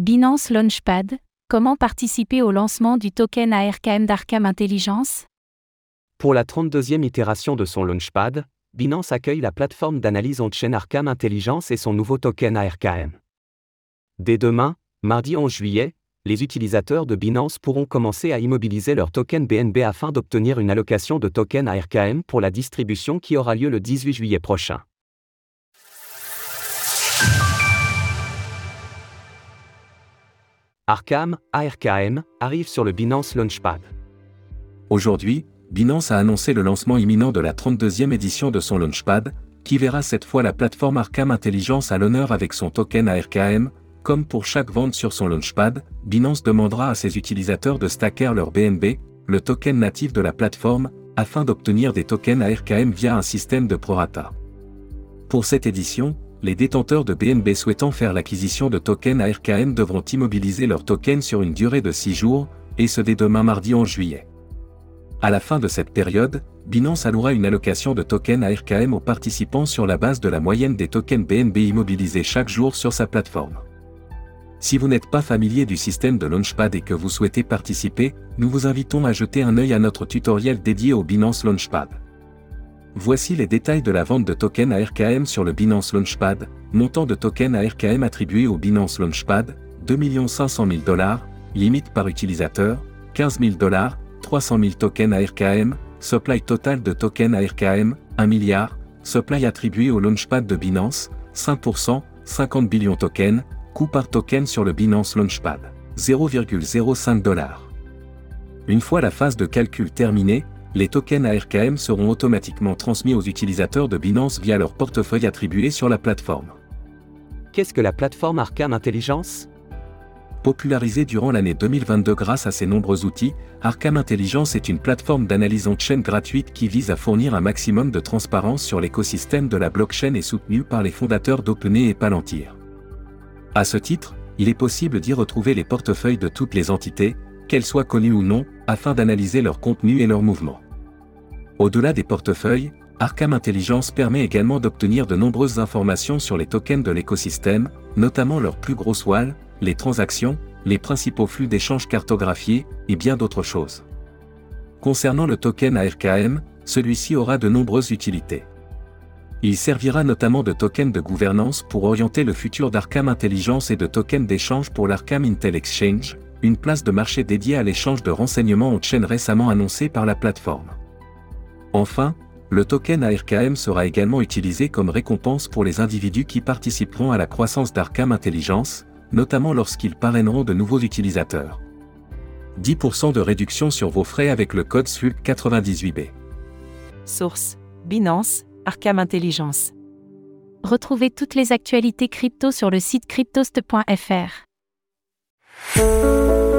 Binance Launchpad, comment participer au lancement du token ARKM d'Arkham Intelligence? Pour la 32e itération de son Launchpad, Binance accueille la plateforme d'analyse on-chain Arkham Intelligence et son nouveau token ARKM. Dès demain, mardi 11 juillet, les utilisateurs de Binance pourront commencer à immobiliser leur token BNB afin d'obtenir une allocation de token ARKM pour la distribution qui aura lieu le 18 juillet prochain. Arkham, ARKM, arrive sur le Binance Launchpad. Aujourd'hui, Binance a annoncé le lancement imminent de la 32e édition de son Launchpad, qui verra cette fois la plateforme Arkham Intelligence à l'honneur avec son token ARKM. Comme pour chaque vente sur son Launchpad, Binance demandera à ses utilisateurs de stacker leur BNB, le token natif de la plateforme, afin d'obtenir des tokens ARKM via un système de prorata. Pour cette édition, les détenteurs de BNB souhaitant faire l'acquisition de tokens ARKM devront immobiliser leurs tokens sur une durée de 6 jours, et ce dès demain mardi 11 juillet. À la fin de cette période, Binance allouera une allocation de tokens ARKM aux participants sur la base de la moyenne des tokens BNB immobilisés chaque jour sur sa plateforme. Si vous n'êtes pas familier du système de Launchpad et que vous souhaitez participer, nous vous invitons à jeter un œil à notre tutoriel dédié au Binance Launchpad. Voici les détails de la vente de tokens ARKM sur le Binance Launchpad. Montant de tokens ARKM attribué au Binance Launchpad, 2 500 000 dollars, limite par utilisateur, 15 000 dollars, 300 000 tokens ARKM, supply total de tokens ARKM, 1 milliard, supply attribué au Launchpad de Binance, 5%, 50 billions tokens, coût par token sur le Binance Launchpad, 0,05 dollars. Une fois la phase de calcul terminée, les tokens ARKM seront automatiquement transmis aux utilisateurs de Binance via leur portefeuille attribué sur la plateforme. Qu'est-ce que la plateforme Arkham Intelligence? Popularisée durant l'année 2022 grâce à ses nombreux outils, Arkham Intelligence est une plateforme d'analyse on-chain gratuite qui vise à fournir un maximum de transparence sur l'écosystème de la blockchain et soutenue par les fondateurs d'OpenAI et Palantir. À ce titre, il est possible d'y retrouver les portefeuilles de toutes les entités, qu'elles soient connues ou non, afin d'analyser leur contenu et leurs mouvements. Au-delà des portefeuilles, Arkham Intelligence permet également d'obtenir de nombreuses informations sur les tokens de l'écosystème, notamment leurs plus grosses walls, les transactions, les principaux flux d'échanges cartographiés, et bien d'autres choses. Concernant le token ARKM, celui-ci aura de nombreuses utilités. Il servira notamment de token de gouvernance pour orienter le futur d'Arkham Intelligence et de token d'échange pour l'Arkham Intel Exchange, une place de marché dédiée à l'échange de renseignements en chaîne récemment annoncée par la plateforme. Enfin, le token ARKM sera également utilisé comme récompense pour les individus qui participeront à la croissance d'Arkham Intelligence, notamment lorsqu'ils parraineront de nouveaux utilisateurs. 10% de réduction sur vos frais avec le code SWIP98B. Source Binance, Arkham Intelligence. Retrouvez toutes les actualités crypto sur le site cryptost.fr. oh you.